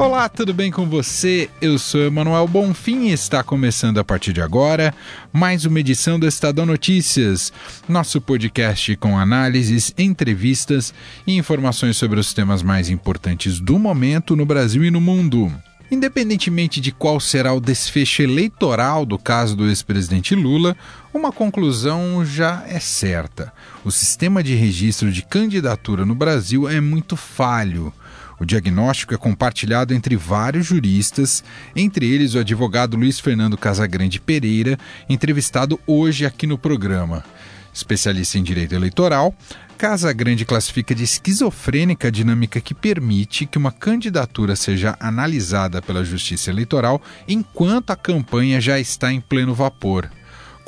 Olá, tudo bem com você? Eu sou Emanuel Bonfim e está começando a partir de agora mais uma edição do Estadão Notícias, nosso podcast com análises, entrevistas e informações sobre os temas mais importantes do momento no Brasil e no mundo. Independentemente de qual será o desfecho eleitoral do caso do ex-presidente Lula, uma conclusão já é certa. O sistema de registro de candidatura no Brasil é muito falho. O diagnóstico é compartilhado entre vários juristas, entre eles o advogado Luiz Fernando Casagrande Pereira, entrevistado hoje aqui no programa. Especialista em direito eleitoral, Casagrande classifica de esquizofrênica a dinâmica que permite que uma candidatura seja analisada pela Justiça Eleitoral enquanto a campanha já está em pleno vapor.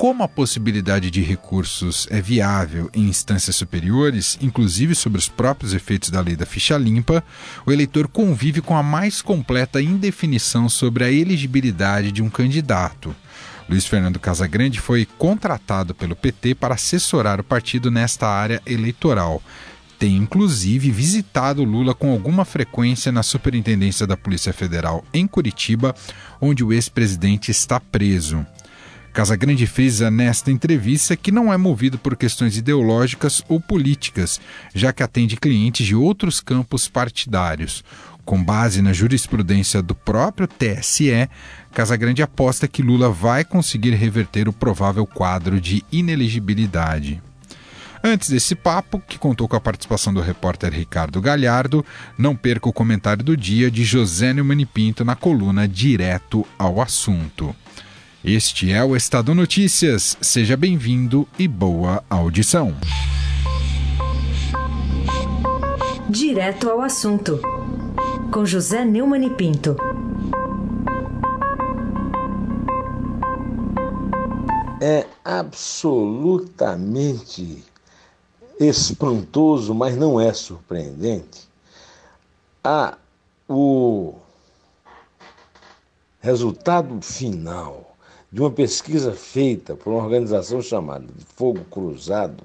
Como a possibilidade de recursos é viável em instâncias superiores, inclusive sobre os próprios efeitos da lei da ficha limpa, o eleitor convive com a mais completa indefinição sobre a elegibilidade de um candidato. Luiz Fernando Casagrande foi contratado pelo PT para assessorar o partido nesta área eleitoral. Tem inclusive visitado Lula com alguma frequência na Superintendência da Polícia Federal em Curitiba, onde o ex-presidente está preso. Casagrande frisa nesta entrevista que não é movido por questões ideológicas ou políticas, já que atende clientes de outros campos partidários. Com base na jurisprudência do próprio TSE, Casagrande aposta que Lula vai conseguir reverter o provável quadro de inelegibilidade. Antes desse papo, que contou com a participação do repórter Ricardo Galhardo, não perca o comentário do dia de José Neumann Pinto na coluna Direto ao Assunto. Este é o Estado Notícias. Seja bem-vindo e boa audição. Direto ao assunto, com José Neumann e Pinto. É absolutamente espantoso, mas não é surpreendente, a, o resultado final de uma pesquisa feita por uma organização chamada de Fogo Cruzado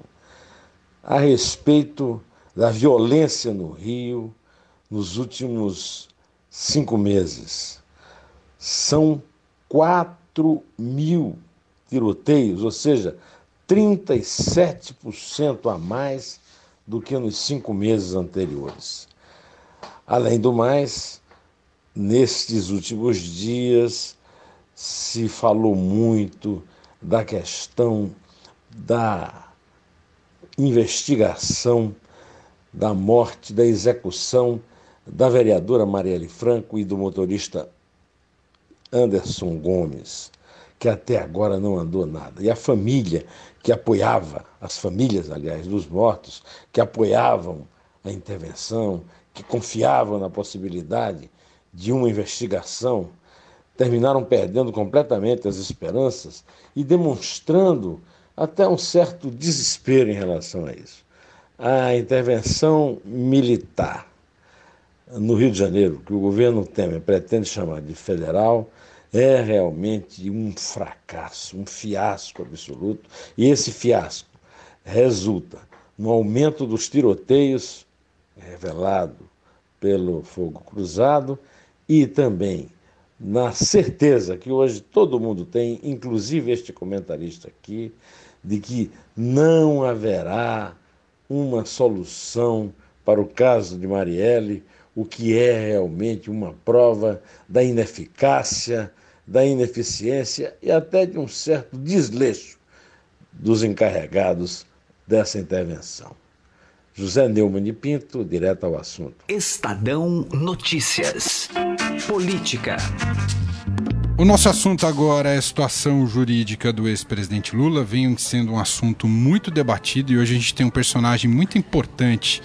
a respeito da violência no Rio nos últimos cinco meses. São 4 mil tiroteios, ou seja, 37% a mais do que nos cinco meses anteriores. Além do mais, nestes últimos dias, se falou muito da questão da investigação da morte, da execução da vereadora Marielle Franco e do motorista Anderson Gomes, que até agora não andou nada. E a família que apoiava, as famílias, aliás, dos mortos, que apoiavam a intervenção, que confiavam na possibilidade de uma investigação terminaram perdendo completamente as esperanças e demonstrando até um certo desespero em relação a isso. A intervenção militar no Rio de Janeiro, que o governo Temer pretende chamar de federal, é realmente um fracasso, um fiasco absoluto. E esse fiasco resulta no aumento dos tiroteios revelado pelo fogo cruzado e também na certeza que hoje todo mundo tem, inclusive este comentarista aqui, de que não haverá uma solução para o caso de Marielle, o que é realmente uma prova da ineficácia, da ineficiência e até de um certo desleixo dos encarregados dessa intervenção. José Neumann de Pinto, direto ao assunto. Estadão Notícias. Política. O nosso assunto agora é a situação jurídica do ex-presidente Lula, vem sendo um assunto muito debatido e hoje a gente tem um personagem muito importante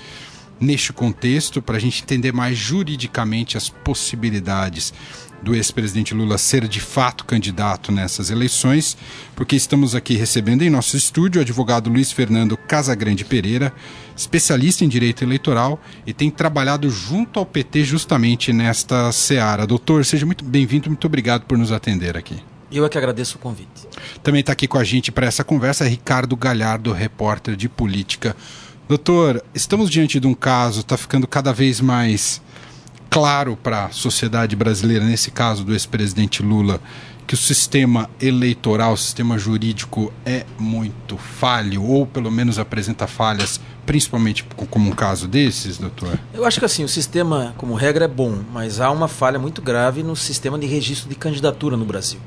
neste contexto, para a gente entender mais juridicamente as possibilidades do ex-presidente Lula ser de fato candidato nessas eleições, porque estamos aqui recebendo em nosso estúdio o advogado Luiz Fernando Casagrande Pereira, especialista em direito eleitoral e tem trabalhado junto ao PT justamente nesta seara. Doutor, seja muito bem-vindo, muito obrigado por nos atender aqui. Eu é que agradeço o convite. Também está aqui com a gente para essa conversa Ricardo Galhardo, repórter de política. Doutor, estamos diante de um caso, está ficando cada vez mais claro para a sociedade brasileira, nesse caso do ex-presidente Lula, que o sistema eleitoral, o sistema jurídico é muito falho, ou pelo menos apresenta falhas, principalmente como um caso desses, doutor? Eu acho que assim, o sistema, como regra, é bom, mas há uma falha muito grave no sistema de registro de candidatura no Brasil.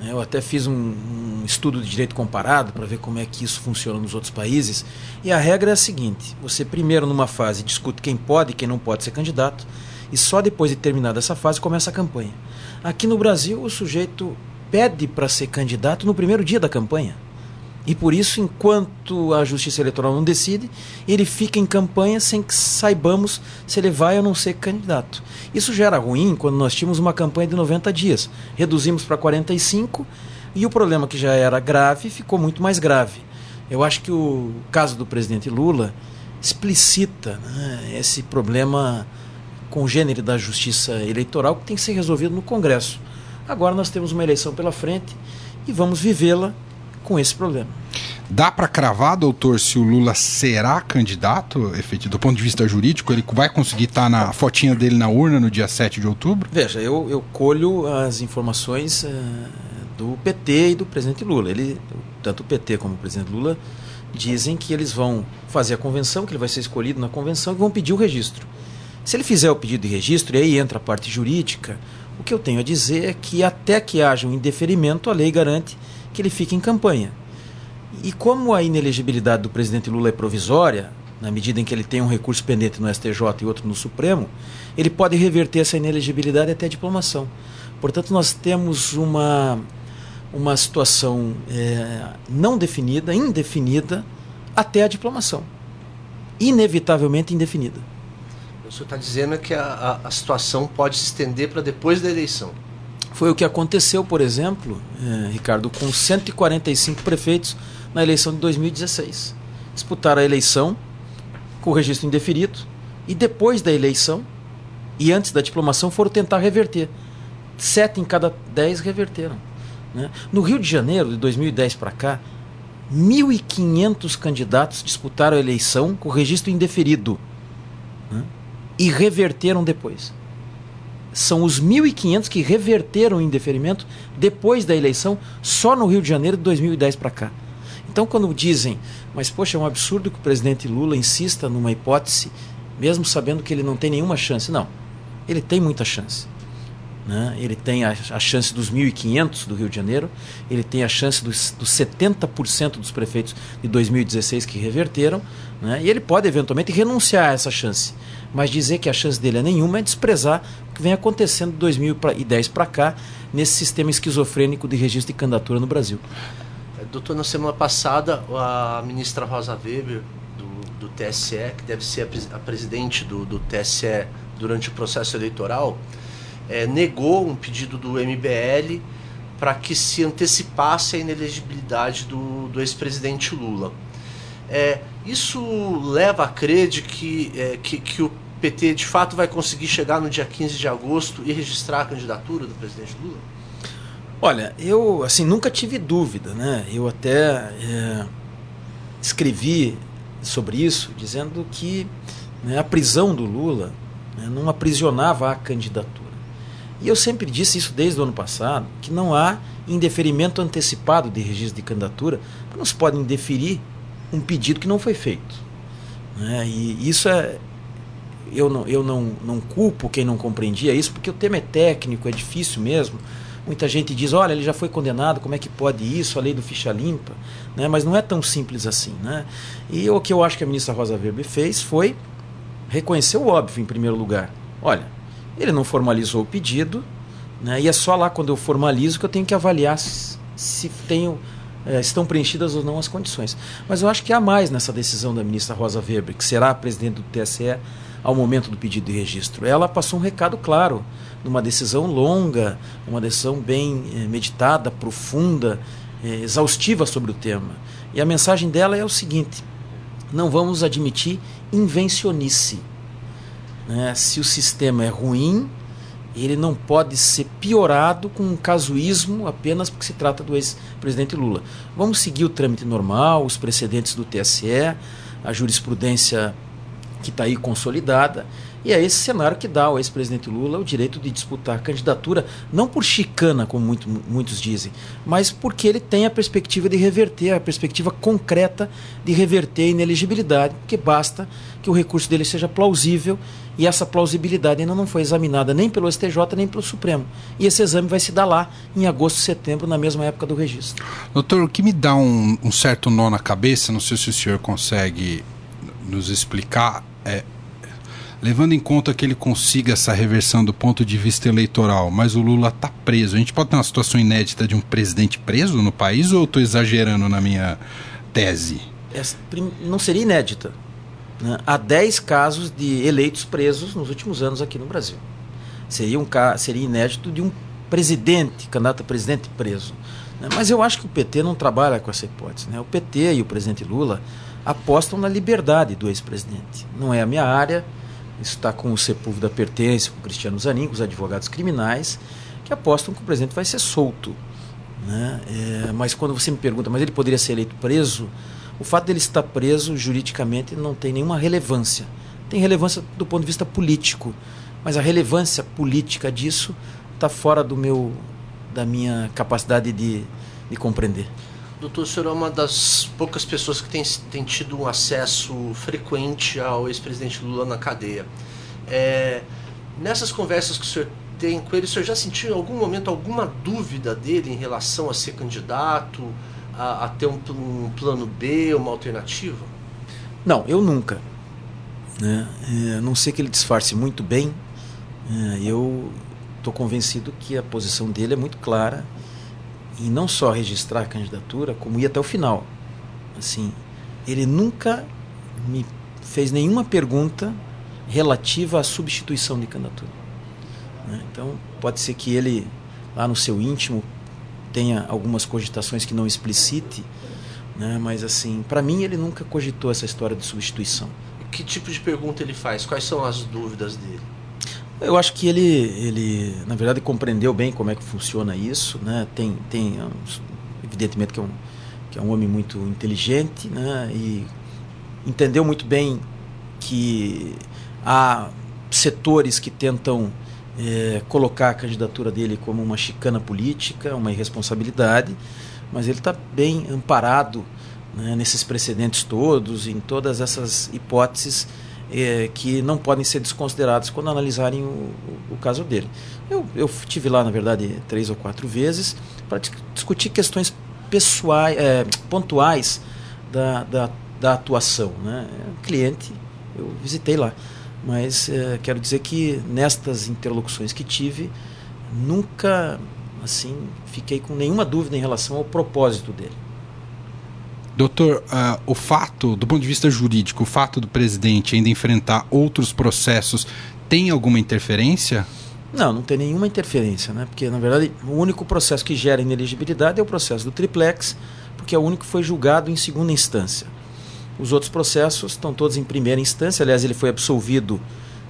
Eu até fiz um, um estudo de direito comparado para ver como é que isso funciona nos outros países. E a regra é a seguinte: você primeiro, numa fase, discute quem pode e quem não pode ser candidato e só depois de terminada essa fase começa a campanha. Aqui no Brasil, o sujeito pede para ser candidato no primeiro dia da campanha. E por isso, enquanto a Justiça Eleitoral não decide, ele fica em campanha sem que saibamos se ele vai ou não ser candidato. Isso já era ruim quando nós tínhamos uma campanha de 90 dias. Reduzimos para 45 e o problema que já era grave ficou muito mais grave. Eu acho que o caso do presidente Lula explicita né, esse problema congênere da justiça eleitoral que tem que ser resolvido no Congresso. Agora nós temos uma eleição pela frente e vamos vivê-la com esse problema. Dá para cravar, doutor, se o Lula será candidato, do ponto de vista jurídico? Ele vai conseguir estar tá na fotinha dele na urna no dia 7 de outubro? Veja, eu, eu colho as informações uh, do PT e do presidente Lula. Ele, tanto o PT como o presidente Lula dizem que eles vão fazer a convenção, que ele vai ser escolhido na convenção e vão pedir o registro. Se ele fizer o pedido de registro, e aí entra a parte jurídica, o que eu tenho a dizer é que até que haja um indeferimento, a lei garante que ele fique em campanha. E como a inelegibilidade do presidente Lula é provisória, na medida em que ele tem um recurso pendente no STJ e outro no Supremo, ele pode reverter essa inelegibilidade até a diplomação. Portanto, nós temos uma, uma situação é, não definida, indefinida, até a diplomação. Inevitavelmente indefinida. O senhor está dizendo que a, a, a, situação pode se estender para depois da eleição. Foi o que aconteceu, por exemplo, eh, Ricardo, com 145 prefeitos na eleição de 2016. Disputaram a eleição com o registro indeferido e depois da eleição e antes da diplomação foram tentar reverter. Sete em cada dez reverteram. Né? No Rio de Janeiro, de 2010 para cá, 1.500 candidatos disputaram a eleição com registro indeferido. Né? E reverteram depois. São os 1.500 que reverteram o indeferimento depois da eleição, só no Rio de Janeiro de 2010 para cá. Então, quando dizem, mas poxa, é um absurdo que o presidente Lula insista numa hipótese, mesmo sabendo que ele não tem nenhuma chance. Não, ele tem muita chance. Né? Ele tem a, a chance dos 1.500 do Rio de Janeiro, ele tem a chance dos, dos 70% dos prefeitos de 2016 que reverteram, né? e ele pode eventualmente renunciar a essa chance. Mas dizer que a chance dele é nenhuma é desprezar o que vem acontecendo de 2010 para cá, nesse sistema esquizofrênico de registro de candidatura no Brasil. É, doutor, na semana passada, a ministra Rosa Weber, do, do TSE, que deve ser a, presidente do, do TSE durante o processo eleitoral, é, negou um pedido do MBL para que se antecipasse a inelegibilidade do, do ex-presidente Lula. É, isso leva a crer de que, é, que, que, o PT de fato vai conseguir chegar no dia 15 de agosto e registrar a candidatura do presidente Lula? Olha, eu assim nunca tive dúvida, né? Eu até é, escrevi sobre isso, dizendo que né, a prisão do Lula né, não aprisionava a candidatura. E eu sempre disse isso desde o ano passado, que não há indeferimento antecipado de registro de candidatura, não se pode indeferir um pedido que não foi feito. Né? E isso é. Eu, não, eu não, não culpo quem não compreendia isso, porque o tema é técnico, é difícil mesmo. Muita gente diz, olha, ele já foi condenado, como é que pode isso, a lei do ficha limpa? Né? Mas não é tão simples assim. Né? E o que eu acho que a ministra Rosa Weber fez foi reconhecer o óbvio, em primeiro lugar. Olha, ele não formalizou o pedido, né? e é só lá quando eu formalizo que eu tenho que avaliar se, se tenho é, estão preenchidas ou não as condições. Mas eu acho que há mais nessa decisão da ministra Rosa Weber, que será a presidente do TSE ao momento do pedido de registro. Ela passou um recado claro, numa decisão longa, uma decisão bem é, meditada, profunda, é, exaustiva sobre o tema. E a mensagem dela é o seguinte: não vamos admitir invencionice. Né? Se o sistema é ruim, ele não pode ser piorado com um casuísmo apenas porque se trata do ex-presidente Lula. Vamos seguir o trâmite normal, os precedentes do TSE, a jurisprudência que está aí consolidada. E é esse cenário que dá ao ex-presidente Lula o direito de disputar a candidatura, não por chicana, como muito, muitos dizem, mas porque ele tem a perspectiva de reverter, a perspectiva concreta de reverter a ineligibilidade, porque basta que o recurso dele seja plausível e essa plausibilidade ainda não foi examinada nem pelo STJ nem pelo Supremo. E esse exame vai se dar lá em agosto, setembro, na mesma época do registro. Doutor, o que me dá um, um certo nó na cabeça, não sei se o senhor consegue nos explicar, é levando em conta que ele consiga essa reversão do ponto de vista eleitoral, mas o Lula está preso. A gente pode ter uma situação inédita de um presidente preso no país ou estou exagerando na minha tese? Essa não seria inédita. Né? Há 10 casos de eleitos presos nos últimos anos aqui no Brasil. Seria, um, seria inédito de um presidente, candidato a presidente preso. Né? Mas eu acho que o PT não trabalha com essa hipótese. Né? O PT e o presidente Lula apostam na liberdade do ex-presidente. Não é a minha área, isso está com o Sepúlveda Pertence, com o Cristiano Zanin, com os advogados criminais, que apostam que o presidente vai ser solto. Né? É, mas quando você me pergunta, mas ele poderia ser eleito preso? O fato dele estar preso juridicamente não tem nenhuma relevância. Tem relevância do ponto de vista político, mas a relevância política disso está fora do meu, da minha capacidade de, de compreender. Doutor, o senhor é uma das poucas pessoas que tem, tem tido um acesso frequente ao ex-presidente Lula na cadeia. É, nessas conversas que o senhor tem com ele, o senhor já sentiu em algum momento alguma dúvida dele em relação a ser candidato, a, a ter um, um, plano B, uma alternativa? Não, eu nunca. Né? É, a não sei que ele disfarce muito bem, é, eu estou convencido que a posição dele é muito clara e não só registrar a candidatura, como ir até o final. Assim, ele nunca me fez nenhuma pergunta relativa à substituição de candidatura. Né? Então, pode ser que ele, lá no seu íntimo, tenha algumas cogitações que não explicite, né? mas, assim, para mim, ele nunca cogitou essa história de substituição. Que tipo de pergunta ele faz? Quais são as dúvidas dele? Eu acho que ele, ele, na verdade, compreendeu bem como é que funciona isso, né? Tem, tem, evidentemente que é um, que é um homem muito inteligente, né? E entendeu muito bem que há setores que tentam é, colocar a candidatura dele como uma chicana política, uma irresponsabilidade, mas ele está bem amparado né, nesses precedentes todos, em todas essas hipóteses é, que não podem ser desconsiderados quando analisarem o, o, o caso dele. Eu, eu tive lá, na verdade, três ou quatro vezes para discutir questões pessoais, é, pontuais da, da, da atuação. Né? Cliente, eu visitei lá. Mas é, quero dizer que nestas interlocuções que tive, nunca assim fiquei com nenhuma dúvida em relação ao propósito dele. Doutor, uh, o fato, do ponto de vista jurídico, o fato do presidente ainda enfrentar outros processos tem alguma interferência? Não, não tem nenhuma interferência, né? Porque, na verdade, o único processo que gera ineligibilidade é o processo do triplex, porque é o único que foi julgado em segunda instância. Os outros processos estão todos em primeira instância, aliás, ele foi absolvido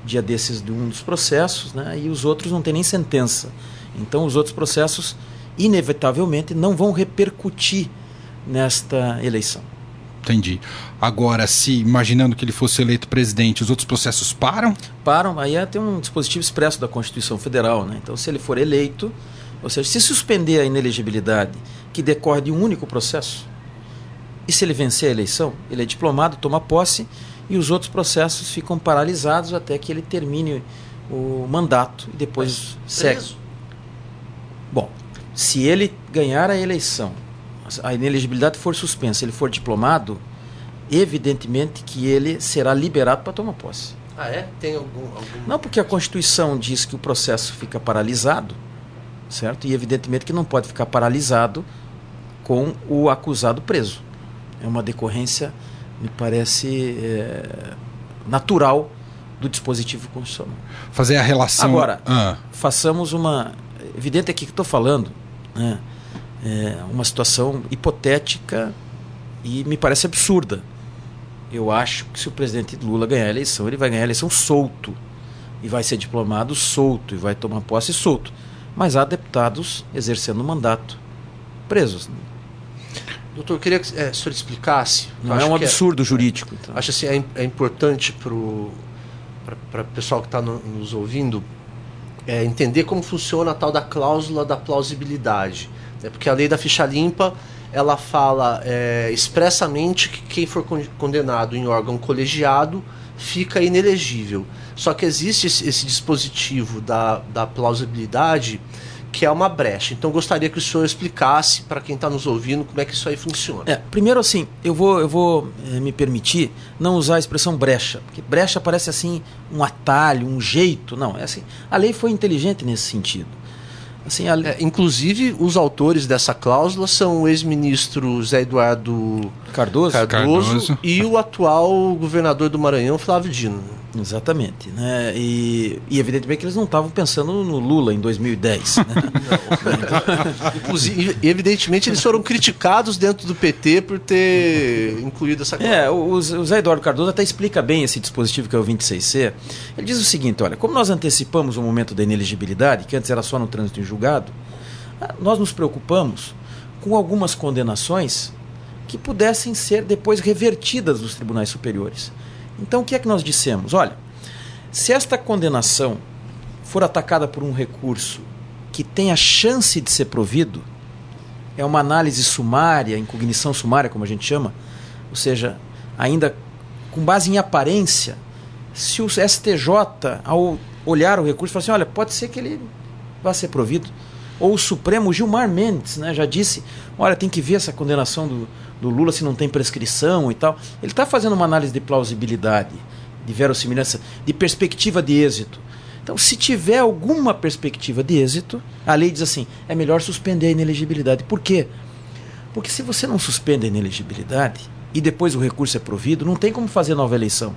dia desses de um dos processos, né? E os outros não têm nem sentença. Então, os outros processos, inevitavelmente, não vão repercutir nesta eleição. Entendi. Agora, se imaginando que ele fosse eleito presidente, os outros processos param? Param, aí é, tem um dispositivo expresso da Constituição Federal, né? Então, se ele for eleito, ou seja, se suspender a inelegibilidade que decorre de um único processo, e se ele vencer a eleição, ele é diplomado, toma posse e os outros processos ficam paralisados até que ele termine o mandato e depois Mas segue. Preso? Bom, se ele ganhar a eleição a ineligibilidade for suspensa, ele for diplomado, evidentemente que ele será liberado para tomar posse. Ah, é? Tem algum, algum. Não, porque a Constituição diz que o processo fica paralisado, certo? E evidentemente que não pode ficar paralisado com o acusado preso. É uma decorrência, me parece, é, natural do dispositivo constitucional. Fazer a relação. Agora, ah. façamos uma. Evidente aqui que estou falando, né, é uma situação hipotética e me parece absurda. Eu acho que se o presidente Lula ganhar a eleição, ele vai ganhar a eleição solto. E vai ser diplomado solto, e vai tomar posse solto. Mas há deputados exercendo o mandato presos. Doutor, eu queria que é, o senhor explicasse. Não é um é- absurdo é, jurídico. Então. Acho assim, é, é importante para o pessoal que está no, nos ouvindo é, entender como funciona a tal da cláusula da plausibilidade. Né? Porque a lei da ficha limpa ela fala é, expressamente que quem for condenado em órgão colegiado fica inelegível. Só que existe esse, esse dispositivo da, da plausibilidade que é uma brecha. Então gostaria que o senhor explicasse para quem está nos ouvindo como é que isso aí funciona. É, primeiro assim, eu vou, eu vou é, me permitir não usar a expressão brecha, porque brecha parece assim um atalho, um jeito. Não, é assim. A lei foi inteligente nesse sentido. Assim, a... é, inclusive, os autores dessa cláusula são o ex-ministro Zé Eduardo Cardoso, Cardoso, Cardoso, e o atual governador do Maranhão, Flávio Dino. Exatamente. Né? E, e evidentemente que eles não estavam pensando no Lula em 2010. Né? Inclusive, evidentemente, eles foram criticados dentro do PT por ter incluído essa cláusula. É, o, o Zé Eduardo Cardoso até explica bem esse dispositivo que é o 26C. Ele diz o seguinte: olha, como nós antecipamos o momento da ineligibilidade, que antes era só no trânsito em julgado, nós nos preocupamos com algumas condenações que pudessem ser depois revertidas dos tribunais superiores. Então o que é que nós dissemos? Olha, se esta condenação for atacada por um recurso que tem a chance de ser provido, é uma análise sumária, incognição sumária, como a gente chama, ou seja, ainda com base em aparência, se o STJ, ao olhar o recurso, fala assim: olha, pode ser que ele vá ser provido. Ou o Supremo, Gilmar Mendes, né, já disse: olha, tem que ver essa condenação do, do Lula se não tem prescrição e tal. Ele está fazendo uma análise de plausibilidade, de verossimilhança, de perspectiva de êxito. Então, se tiver alguma perspectiva de êxito, a lei diz assim: é melhor suspender a inelegibilidade. Por quê? Porque se você não suspende a inelegibilidade e depois o recurso é provido, não tem como fazer nova eleição.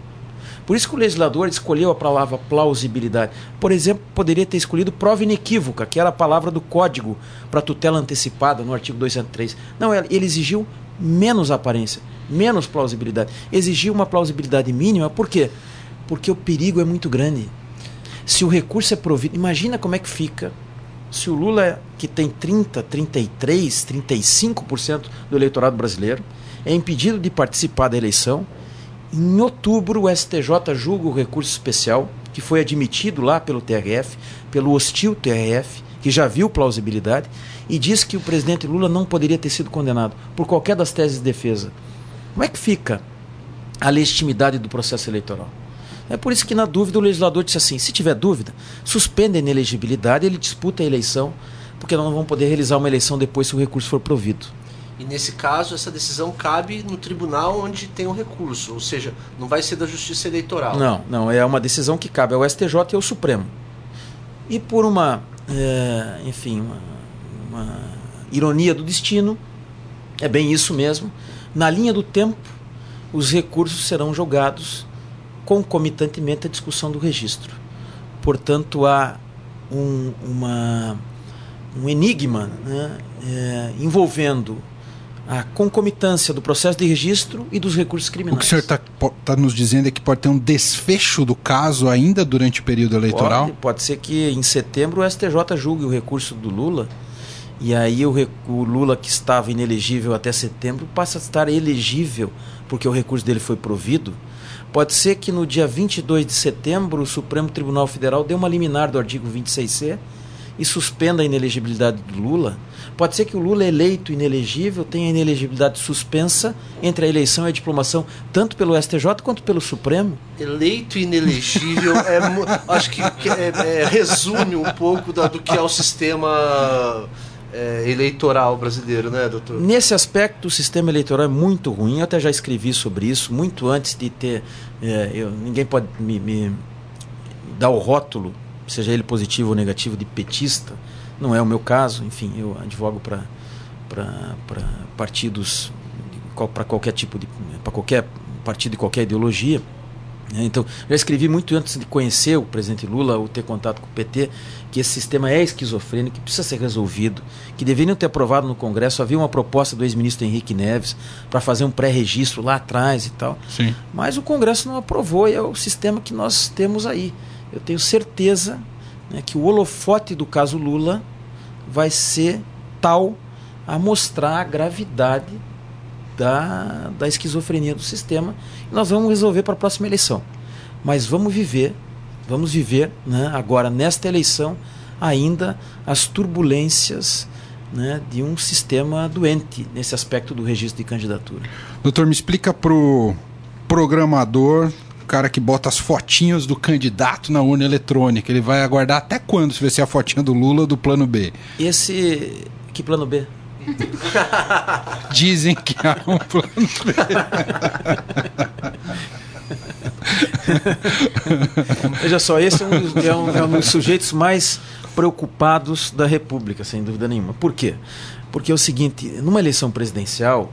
Por isso que o legislador escolheu a palavra plausibilidade. Por exemplo, poderia ter escolhido prova inequívoca, que era a palavra do código para tutela antecipada no artigo 203. Não, ele exigiu menos aparência, menos plausibilidade. Exigiu uma plausibilidade mínima, por quê? Porque o perigo é muito grande. Se o recurso é provido, imagina como é que fica se o Lula, que tem 30, 33, 35% do eleitorado brasileiro, é impedido de participar da eleição. Em outubro, o STJ julga o recurso especial, que foi admitido lá pelo TRF, pelo hostil TRF, que já viu plausibilidade, e diz que o presidente Lula não poderia ter sido condenado por qualquer das teses de defesa. Como é que fica a legitimidade do processo eleitoral? É por isso que, na dúvida, o legislador disse assim: se tiver dúvida, suspende a inelegibilidade, ele disputa a eleição, porque nós não vamos poder realizar uma eleição depois se o recurso for provido. E nesse caso, essa decisão cabe no tribunal onde tem o recurso, ou seja, não vai ser da Justiça Eleitoral. Não, não, é uma decisão que cabe ao STJ e ao Supremo. E por uma, é, enfim, uma, uma ironia do destino, é bem isso mesmo, na linha do tempo, os recursos serão jogados concomitantemente à discussão do registro. Portanto, há um, uma, um enigma né, é, envolvendo a concomitância do processo de registro e dos recursos criminais. O que o senhor está tá nos dizendo é que pode ter um desfecho do caso ainda durante o período eleitoral? Pode, pode ser que em setembro o STJ julgue o recurso do Lula e aí o, o, Lula que estava inelegível até setembro passa a estar elegível porque o recurso dele foi provido. Pode ser que no dia 22 de setembro o Supremo Tribunal Federal dê uma liminar do artigo 26C e suspenda a inelegibilidade do Lula. Pode ser que o Lula eleito inelegível tenha inelegibilidade suspensa entre a eleição e a diplomação, tanto pelo STJ quanto pelo Supremo. Eleito inelegível, é, acho que é, é, resume um pouco da, do que é o sistema é, eleitoral brasileiro, né, doutor? Nesse aspecto, o sistema eleitoral é muito ruim. Eu até já escrevi sobre isso, muito antes de ter. É, eu, ninguém pode me, me, dar o rótulo, seja ele positivo ou negativo, de petista. Não é o meu caso, enfim, eu advogo para partidos, para qualquer tipo de. para qualquer partido de qualquer ideologia. Né? Então, já escrevi muito antes de conhecer o presidente Lula, ou ter contato com o PT, que esse sistema é esquizofrênico, que precisa ser resolvido, que deveriam ter aprovado no Congresso. Havia uma proposta do ex-ministro Henrique Neves para fazer um pré-registro lá atrás e tal. Sim. Mas o Congresso não aprovou e é o sistema que nós temos aí. Eu tenho certeza né, que o holofote do caso Lula vai ser tal a mostrar a gravidade da, da esquizofrenia do sistema. E nós vamos resolver para a próxima eleição. Mas vamos viver, vamos viver né, agora nesta eleição ainda as turbulências né, de um sistema doente nesse aspecto do registro de candidatura. Doutor, me explica programador, o cara que bota as fotinhas do candidato na urna eletrônica, ele vai aguardar até quando se vai ser a fotinha do Lula do plano B? Esse que plano B? Dizem que há um plano B. Veja só, esse é um, dos, é, um, é um, dos sujeitos mais preocupados da República, sem dúvida nenhuma. Por quê? Porque é o seguinte: numa eleição presidencial,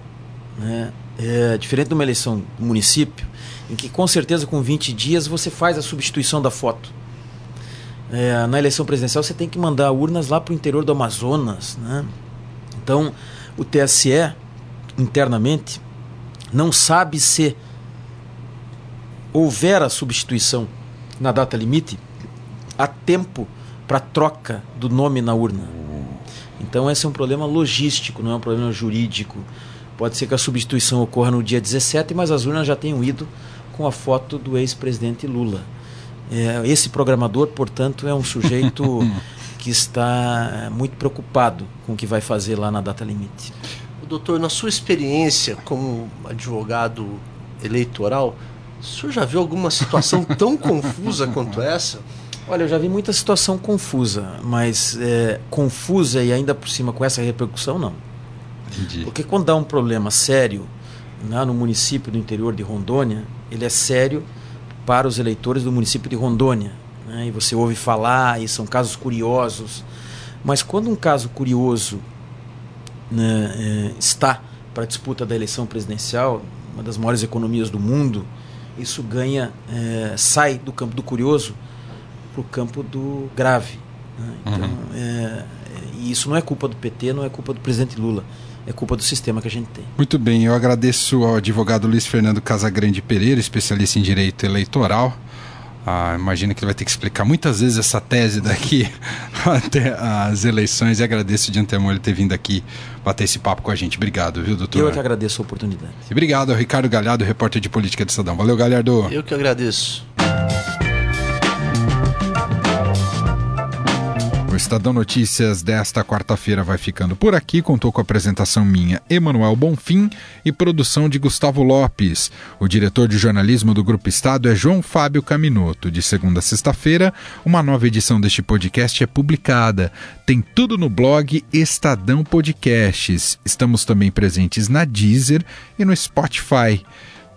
né, é diferente de uma eleição município, em que com certeza com 20 dias você faz a substituição da foto. É, na eleição presidencial você tem que mandar urnas lá para o interior do Amazonas, né? Então, o TSE, internamente, não sabe se houver a substituição na data limite há tempo para troca do nome na urna. Então, esse é um problema logístico, não é um problema jurídico. Pode ser que a substituição ocorra no dia 17, mas as urnas já tenham ido com a foto do ex-presidente Lula. É, esse programador, portanto, é um sujeito que está eh, muito preocupado com o que vai fazer lá na data limite. Doutor, na sua experiência como advogado eleitoral, o senhor já viu alguma situação tão confusa quanto essa? Olha, eu já vi muita situação confusa, mas é, confusa e ainda por cima com essa repercussão, não. Entendi. Porque quando dá um problema sério né, no município do interior de Rondônia, ele é sério para os eleitores do município de Rondônia né, e você ouve falar, e são casos curiosos. Mas quando um caso curioso né, é, está para a disputa da eleição presidencial, uma das maiores economias do mundo, isso ganha, é, sai do campo do curioso para o campo do grave. Né? Então, uhum. é, e isso não é culpa do PT, não é culpa do presidente Lula é culpa do sistema que a gente tem. Muito bem, eu agradeço ao advogado Luiz Fernando Casagrande Pereira, especialista em direito eleitoral, ah, imagino que ele vai ter que explicar muitas vezes essa tese daqui até as eleições e agradeço de antemão ele ter vindo aqui bater esse papo com a gente. Obrigado, viu, doutor? Eu que agradeço a oportunidade. E obrigado ao Ricardo Galhardo, repórter de política de Estadão. Valeu, Galhardo. Eu que agradeço. Estadão Notícias desta quarta-feira vai ficando por aqui. Contou com a apresentação minha, Emanuel Bonfim, e produção de Gustavo Lopes. O diretor de jornalismo do Grupo Estado é João Fábio Caminoto. De segunda a sexta-feira, uma nova edição deste podcast é publicada. Tem tudo no blog Estadão Podcasts. Estamos também presentes na Deezer e no Spotify.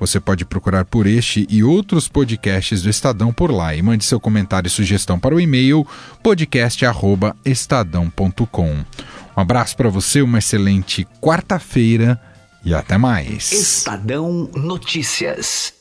Você pode procurar por este e outros podcasts do Estadão por lá e mande seu comentário e sugestão para o e-mail podcast@estadão.com. Um abraço para você, uma excelente quarta-feira e até mais. Estadão Notícias.